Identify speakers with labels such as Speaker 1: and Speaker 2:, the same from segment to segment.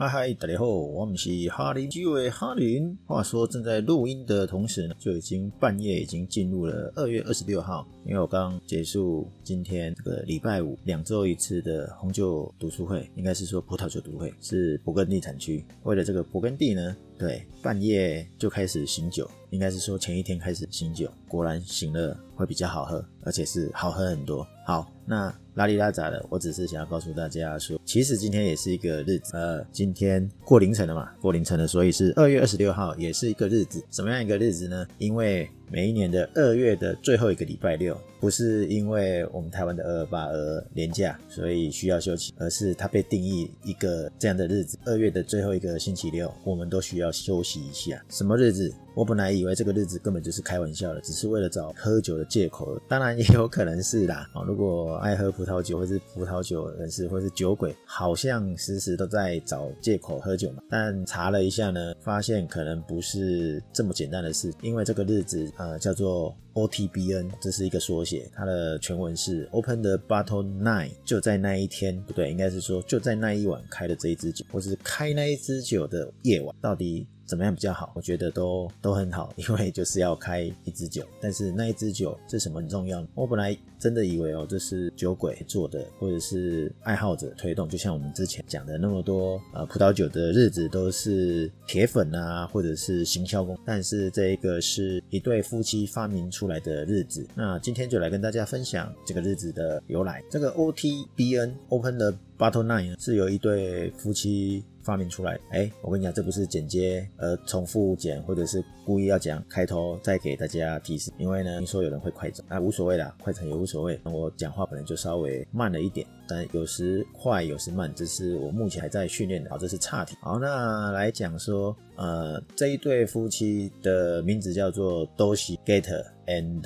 Speaker 1: 嗨嗨，大家好，我们是哈林居委哈林。话说正在录音的同时呢，就已经半夜，已经进入了二月二十六号。因为我刚结束今天这个礼拜五两周一次的红酒读书会，应该是说葡萄酒读会，是勃艮第产区。为了这个勃艮第呢，对，半夜就开始醒酒，应该是说前一天开始醒酒，果然醒了会比较好喝，而且是好喝很多。好，那。拉里拉杂的，我只是想要告诉大家说，其实今天也是一个日子，呃，今天过凌晨了嘛，过凌晨了，所以是二月二十六号，也是一个日子。什么样一个日子呢？因为每一年的二月的最后一个礼拜六，不是因为我们台湾的二二八而年假，所以需要休息，而是它被定义一个这样的日子，二月的最后一个星期六，我们都需要休息一下。什么日子？我本来以为这个日子根本就是开玩笑的，只是为了找喝酒的借口。当然也有可能是啦，如果爱喝葡萄酒或是葡萄酒人士或是酒鬼，好像时时都在找借口喝酒嘛。但查了一下呢，发现可能不是这么简单的事，因为这个日子呃叫做 OTBN，这是一个缩写，它的全文是 Open the Bottle Night，就在那一天，不对，应该是说就在那一晚开的这一支酒，或是开那一支酒的夜晚，到底。怎么样比较好？我觉得都都很好，因为就是要开一支酒，但是那一支酒是什么很重要？我本来真的以为哦，这是酒鬼做的，或者是爱好者推动，就像我们之前讲的那么多呃葡萄酒的日子都是铁粉啊，或者是行销工，但是这一个是一对夫妻发明出来的日子。那今天就来跟大家分享这个日子的由来。这个 OTBN Open the Bottle Night 是由一对夫妻。发明出来，哎，我跟你讲，这不是剪接，呃，重复剪，或者是故意要讲开头再给大家提示，因为呢，听说有人会快转，啊，无所谓啦，快走也无所谓。我讲话可能就稍微慢了一点，但有时快，有时慢，这是我目前还在训练的。好，这是差题。好，那来讲说，呃，这一对夫妻的名字叫做 Dorothy Gator and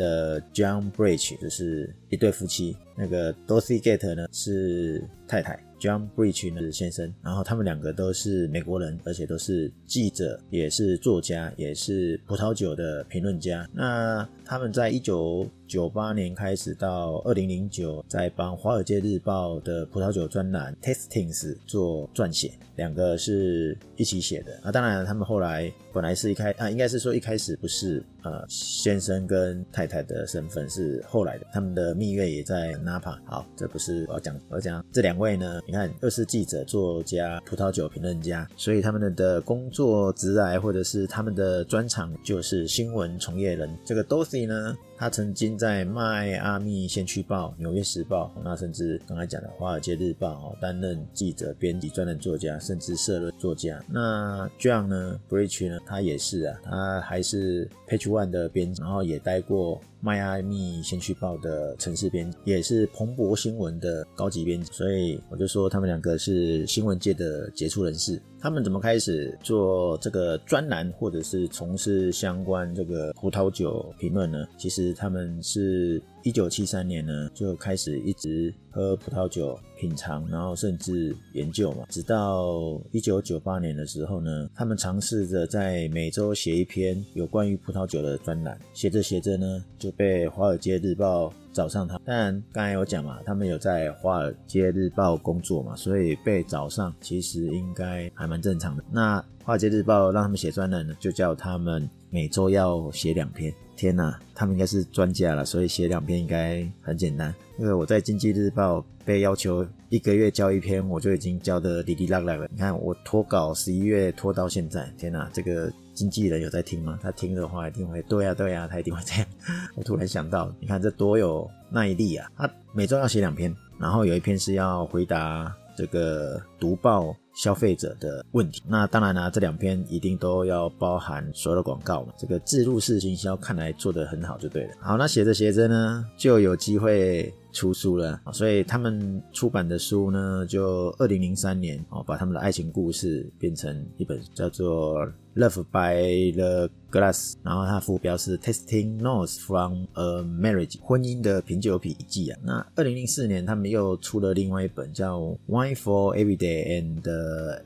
Speaker 1: John Bridge，就是一对夫妻。那个 Dorothy Gator 呢是太太。John Bridge 呢是先生，然后他们两个都是美国人，而且都是记者，也是作家，也是葡萄酒的评论家。那他们在一九九八年开始到二零零九，在帮《华尔街日报》的葡萄酒专栏 Tastings 做撰写，两个是一起写的。啊，当然他们后来本来是一开啊，应该是说一开始不是呃先生跟太太的身份，是后来的。他们的蜜月也在 Napa。好，这不是我要讲，我要讲这两位呢，你看又是记者、作家、葡萄酒评论家，所以他们的工作职涯或者是他们的专长就是新闻从业人。这个 Dorothy 呢，他曾经在迈阿密先驱报、纽约时报，那甚至刚才讲的华尔街日报哦，担任记者、编辑、专栏作家，甚至社论作家。那 John 呢，Bridge 呢，他也是啊，他还是 Page One 的编辑，然后也待过迈阿密先驱报的城市编辑，也是彭博新闻的高级编辑。所以我就说他们两个是新闻界的杰出人士。他们怎么开始做这个专栏，或者是从事相关这个葡萄酒评论呢？其实。他们是一九七三年呢就开始一直喝葡萄酒品尝，然后甚至研究嘛，直到一九九八年的时候呢，他们尝试着在每周写一篇有关于葡萄酒的专栏，写着写着呢就被《华尔街日报》找上他。当然刚才有讲嘛，他们有在《华尔街日报》工作嘛，所以被找上其实应该还蛮正常的。那《华尔街日报》让他们写专栏呢，就叫他们每周要写两篇。天呐，他们应该是专家了，所以写两篇应该很简单。因为我在《经济日报》被要求一个月交一篇，我就已经交的滴滴答答了。你看我拖稿十一月拖到现在，天呐，这个经纪人有在听吗？他听的话一定会对呀对呀，他一定会这样。我突然想到，你看这多有耐力啊！他每周要写两篇，然后有一篇是要回答这个读报。消费者的问题，那当然啦、啊，这两篇一定都要包含所有的广告嘛。这个自入式行销看来做得很好，就对了。好，那写着写着呢，就有机会出书了。所以他们出版的书呢，就二零零三年哦，把他们的爱情故事变成一本叫做。Love by the Glass，然后它副标是 Testing Notes from a Marriage，婚姻的品酒笔记啊。那二零零四年，他们又出了另外一本叫 Wine for Every Day and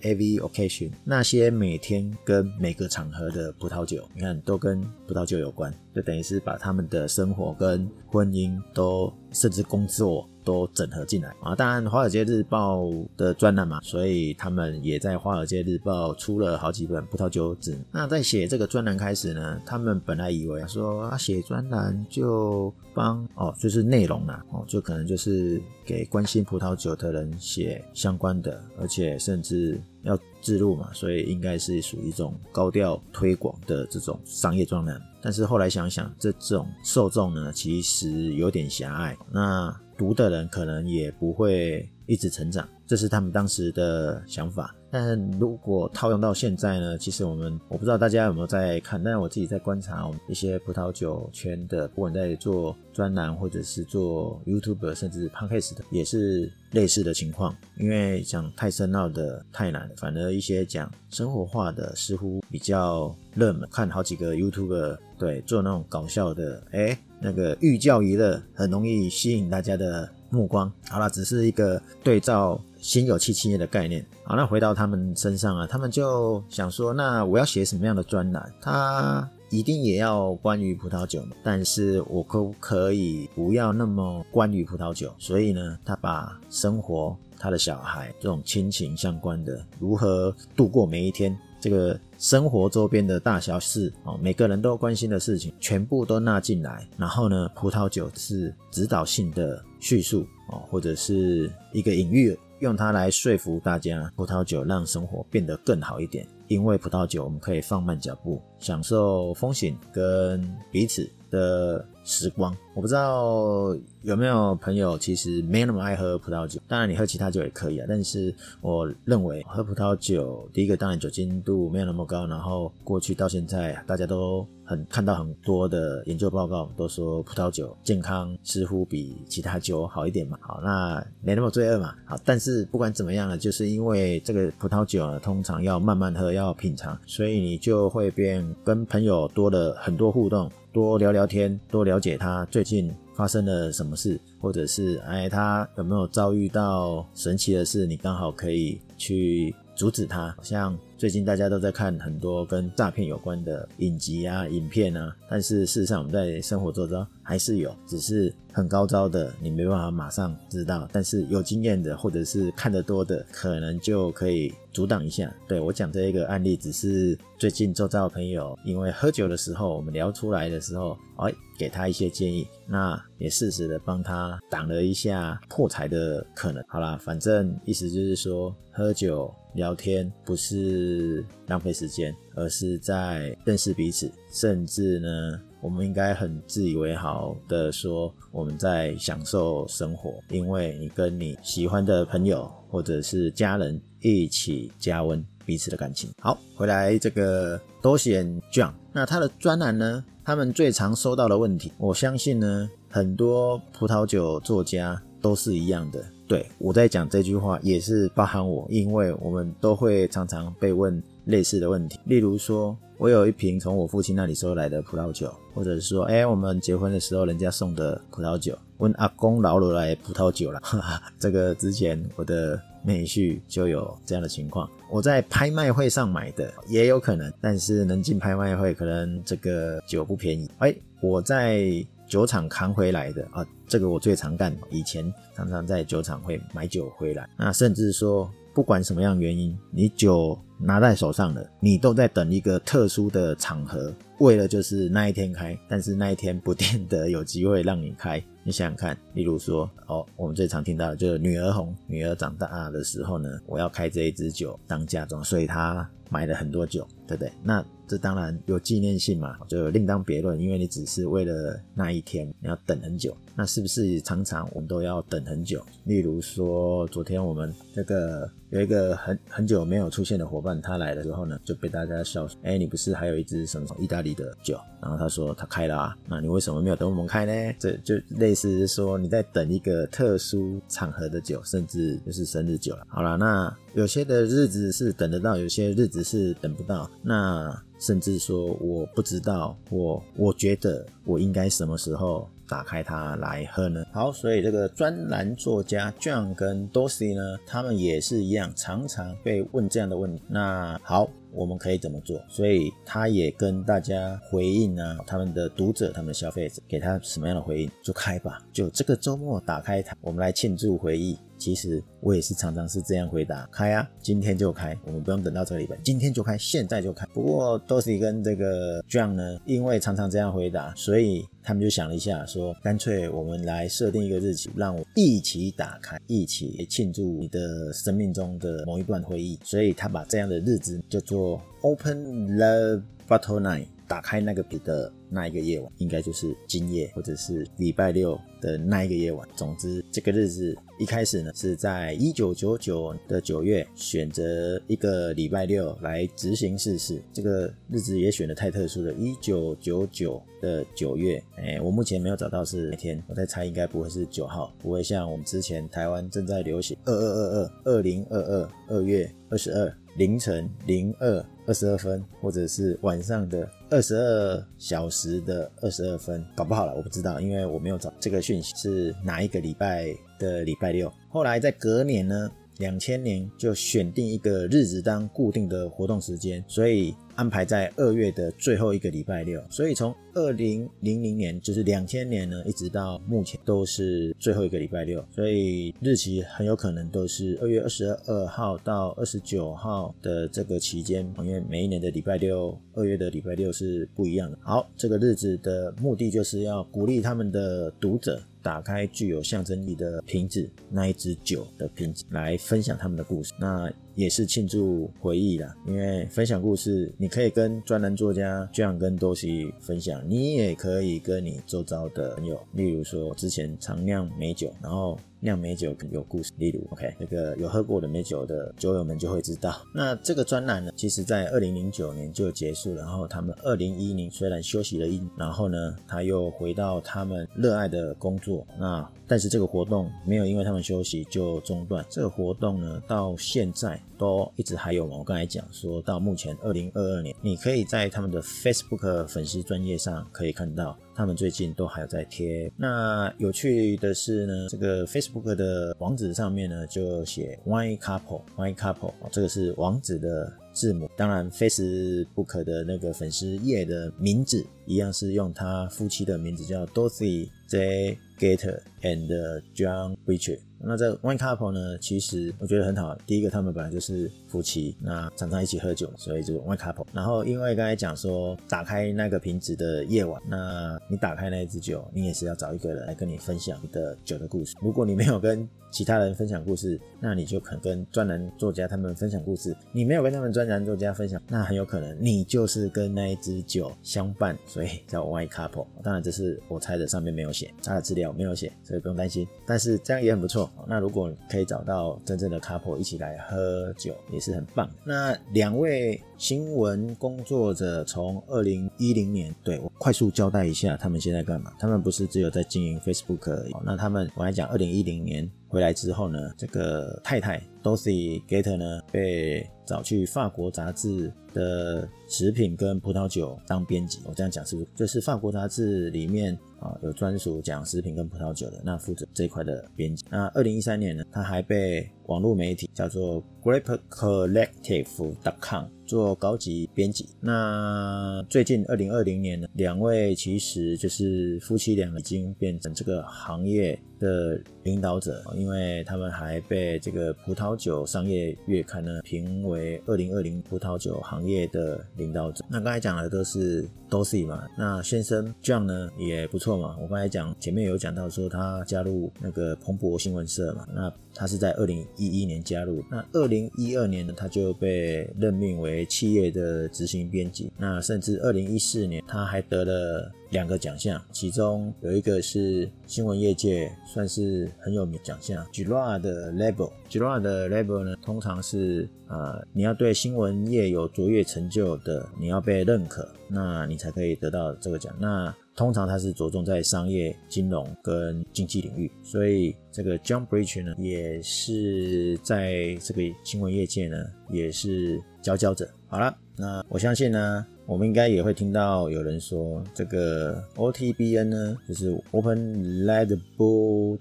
Speaker 1: Every Occasion，那些每天跟每个场合的葡萄酒，你看都跟葡萄酒有关，就等于是把他们的生活跟婚姻都甚至工作。都整合进来啊。当然，《华尔街日报》的专栏嘛，所以他们也在《华尔街日报》出了好几本葡萄酒纸。那在写这个专栏开始呢，他们本来以为说啊，写专栏就帮哦，就是内容啦，哦，就可能就是给关心葡萄酒的人写相关的，而且甚至要自录嘛，所以应该是属于一种高调推广的这种商业专栏。但是后来想想，这种受众呢，其实有点狭隘，那读的人可能也不会一直成长，这是他们当时的想法。但如果套用到现在呢，其实我们我不知道大家有没有在看，但是我自己在观察我们一些葡萄酒圈的，不管在做专栏或者是做 YouTube 甚至 Podcast 的，也是类似的情况。因为讲太深奥的太难，反而一些讲生活化的似乎比较热门。看好几个 YouTube 对做那种搞笑的，诶那个寓教于乐，很容易吸引大家的目光。好啦，只是一个对照。心有戚戚焉的概念。好，那回到他们身上啊，他们就想说，那我要写什么样的专栏？他一定也要关于葡萄酒，但是我可不可以不要那么关于葡萄酒？所以呢，他把生活、他的小孩这种亲情相关的，如何度过每一天，这个生活周边的大小事哦，每个人都关心的事情，全部都纳进来。然后呢，葡萄酒是指导性的叙述哦，或者是一个隐喻。用它来说服大家，葡萄酒让生活变得更好一点。因为葡萄酒，我们可以放慢脚步，享受风景跟彼此的时光。我不知道有没有朋友其实没那么爱喝葡萄酒，当然你喝其他酒也可以啊。但是我认为喝葡萄酒，第一个当然酒精度没有那么高，然后过去到现在大家都很看到很多的研究报告，都说葡萄酒健康似乎比其他酒好一点嘛。好，那没那么罪恶嘛。好，但是不管怎么样呢，就是因为这个葡萄酒呢，通常要慢慢喝，要品尝，所以你就会变跟朋友多了很多互动。多聊聊天，多了解他最近发生了什么事，或者是哎，他有没有遭遇到神奇的事，你刚好可以去阻止他。像最近大家都在看很多跟诈骗有关的影集啊、影片啊，但是事实上我们在生活周遭还是有，只是很高招的你没办法马上知道，但是有经验的或者是看得多的，可能就可以阻挡一下。对，我讲这一个案例，只是最近周遭朋友因为喝酒的时候我们聊出来的时候，哎，给他一些建议，那也适时的帮他挡了一下破财的可能。好啦，反正意思就是说，喝酒聊天不是浪费时间，而是在认识彼此，甚至呢。我们应该很自以为好的说，我们在享受生活，因为你跟你喜欢的朋友或者是家人一起加温彼此的感情。好，回来这个 Dorsey and John，那他的专栏呢，他们最常收到的问题，我相信呢，很多葡萄酒作家都是一样的。对，我在讲这句话也是包含我，因为我们都会常常被问类似的问题，例如说。我有一瓶从我父亲那里收来的葡萄酒，或者是说，哎、我们结婚的时候人家送的葡萄酒，问阿公老了来葡萄酒了，哈哈，这个之前我的妹婿就有这样的情况。我在拍卖会上买的也有可能，但是能进拍卖会，可能这个酒不便宜。哎、我在酒厂扛回来的啊，这个我最常干，以前常常在酒厂会买酒回来，那甚至说。不管什么样原因，你酒拿在手上了，你都在等一个特殊的场合，为了就是那一天开，但是那一天不见得有机会让你开。你想想看，例如说，哦，我们最常听到的就是女儿红，女儿长大的时候呢，我要开这一支酒当嫁妆，所以她买了很多酒，对不对？那这当然有纪念性嘛，就另当别论，因为你只是为了那一天，你要等很久。那是不是常常我们都要等很久？例如说，昨天我们这个有一个很很久没有出现的伙伴，他来的时候呢，就被大家笑说：“哎，你不是还有一支什么意大利的酒？”然后他说他开了啊，那你为什么没有等我们开呢？这就类似说你在等一个特殊场合的酒，甚至就是生日酒了。好了，那有些的日子是等得到，有些日子是等不到。那甚至说我不知道，我我觉得我应该什么时候？打开它来喝呢？好，所以这个专栏作家 John 跟 Dorsey 呢，他们也是一样，常常被问这样的问题。那好，我们可以怎么做？所以他也跟大家回应啊，他们的读者、他们的消费者给他什么样的回应，就开吧，就这个周末打开它，我们来庆祝回忆。其实我也是常常是这样回答，开啊，今天就开，我们不用等到这个礼拜，今天就开，现在就开。不过 Dorsey 跟这个 John 呢，因为常常这样回答，所以他们就想了一下，说干脆我们来设定一个日期，让我一起打开，一起庆祝你的生命中的某一段回忆。所以他把这样的日子叫做 Open the Bottle Night。打开那个笔的那一个夜晚，应该就是今夜，或者是礼拜六的那一个夜晚。总之，这个日子一开始呢，是在一九九九的九月，选择一个礼拜六来执行试试。这个日子也选的太特殊了，一九九九的九月，哎，我目前没有找到是哪天，我在猜应该不会是九号，不会像我们之前台湾正在流行二二二二二零二二二月二十二。凌晨零二二十二分，或者是晚上的二十二小时的二十二分，搞不好了，我不知道，因为我没有找这个讯息是哪一个礼拜的礼拜六。后来在隔年呢，两千年就选定一个日子当固定的活动时间，所以。安排在二月的最后一个礼拜六，所以从二零零零年就是两千年呢，一直到目前都是最后一个礼拜六，所以日期很有可能都是二月二十二号到二十九号的这个期间，因为每一年的礼拜六，二月的礼拜六是不一样的。好，这个日子的目的就是要鼓励他们的读者打开具有象征意义的瓶子，那一支酒的瓶子，来分享他们的故事。那也是庆祝回忆啦，因为分享故事，你可以跟专栏作家这样跟多西分享，你也可以跟你周遭的朋友，例如说之前常酿美酒，然后。酿美酒有故事，例如，OK，那个有喝过的美酒的酒友们就会知道。那这个专栏呢，其实在二零零九年就结束，然后他们二零一零虽然休息了一，然后呢，他又回到他们热爱的工作。那但是这个活动没有因为他们休息就中断，这个活动呢，到现在都一直还有嘛。我刚才讲说到目前二零二二年，你可以在他们的 Facebook 粉丝专页上可以看到。他们最近都还在贴。那有趣的是呢，这个 Facebook 的网址上面呢，就写 Y Couple，Y Couple，这个是网址的字母。当然，Facebook 的那个粉丝页的名字一样是用他夫妻的名字，叫 Dorothy J Gator and John Bridger。那这 Wine Couple 呢，其实我觉得很好。第一个，他们本来就是夫妻，那常常一起喝酒，所以就是 Wine Couple。然后，因为刚才讲说打开那个瓶子的夜晚，那你打开那一支酒，你也是要找一个人来跟你分享你的酒的故事。如果你没有跟其他人分享故事，那你就可能跟专栏作家他们分享故事。你没有跟他们专栏作家分享，那很有可能你就是跟那一支酒相伴，所以叫 Wine Couple。当然，这是我猜的，上面没有写，他的资料没有写，所以不用担心。但是这样也很不错。那如果可以找到真正的 couple 一起来喝酒，也是很棒。那两位新闻工作者从二零一零年，对，我快速交代一下，他们现在干嘛？他们不是只有在经营 Facebook 而已。那他们，我来讲，二零一零年回来之后呢，这个太太 Dorsey Gator 呢，被找去法国杂志的食品跟葡萄酒当编辑。我这样讲是不是？就是法国杂志里面。啊，有专属讲食品跟葡萄酒的，那负责这一块的编辑。那二零一三年呢，他还被网络媒体叫做 GrapeCollective.com 做高级编辑。那最近二零二零年呢，两位其实就是夫妻俩已经变成这个行业的领导者，因为他们还被这个葡萄酒商业月刊呢评为二零二零葡萄酒行业的领导者。那刚才讲的都是都是嘛，那先生 John 呢也不错嘛。我刚才讲前面有讲到说他加入那个彭博新闻社嘛，那他是在二零一一年加入，那二零一二年呢他就被任命为企业的执行编辑，那甚至二零一四年他还得了。两个奖项，其中有一个是新闻业界算是很有名奖项，Girard 的 Label。g i r a 的 Level 呢，通常是啊、你要对新闻业有卓越成就的，你要被认可，那你才可以得到这个奖。那通常它是着重在商业、金融跟经济领域，所以这个 John Bridge 呢，也是在这个新闻业界呢，也是佼佼者。好了，那我相信呢。我们应该也会听到有人说，这个 OTBN 呢，就是 Open Label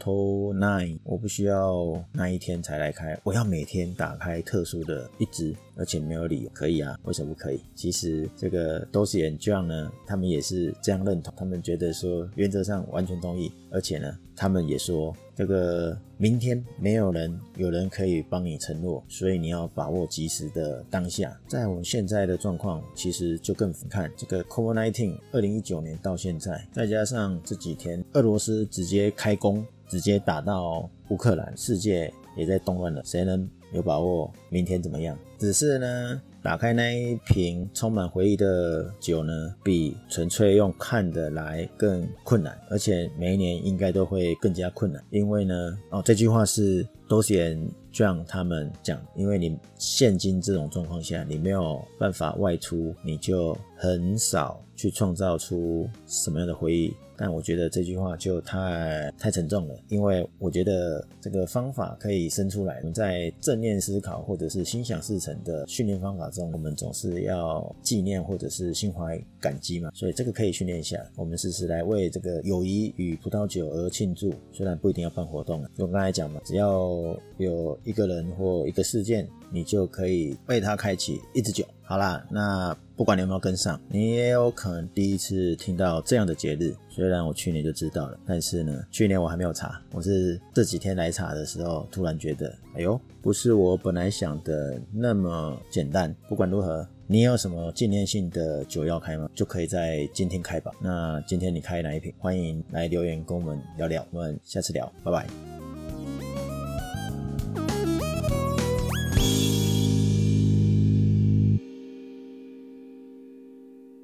Speaker 1: Nine，我不需要那一天才来开，我要每天打开特殊的一支，而且没有理由，可以啊？为什么不可以？其实这个 Dorsey and John 呢，他们也是这样认同，他们觉得说原则上完全同意，而且呢，他们也说这个明天没有人有人可以帮你承诺，所以你要把握及时的当下。在我们现在的状况，其实就更看这个 COVID-19，二零一九年到现在，再加上这几天俄罗斯直接开工，直接打到乌克兰，世界也在动乱了，谁能有把握明天怎么样？只是呢。打开那一瓶充满回忆的酒呢，比纯粹用看的来更困难，而且每一年应该都会更加困难。因为呢，哦，这句话是 Dorsey &就像他们讲，因为你现今这种状况下，你没有办法外出，你就很少去创造出什么样的回忆。但我觉得这句话就太太沉重了，因为我觉得这个方法可以生出来。我们在正念思考或者是心想事成的训练方法中，我们总是要纪念或者是心怀感激嘛，所以这个可以训练一下。我们试试来为这个友谊与葡萄酒而庆祝，虽然不一定要办活动。就刚才讲嘛，只要有一个人或一个事件，你就可以为他开启一支酒。好啦，那不管你有没有跟上，你也有可能第一次听到这样的节日。虽然我去年就知道了，但是呢，去年我还没有查，我是这几天来查的时候，突然觉得，哎呦，不是我本来想的那么简单。不管如何，你有什么纪念性的酒要开吗？就可以在今天开吧。那今天你开哪一瓶？欢迎来留言跟我们聊聊，我们下次聊，拜拜。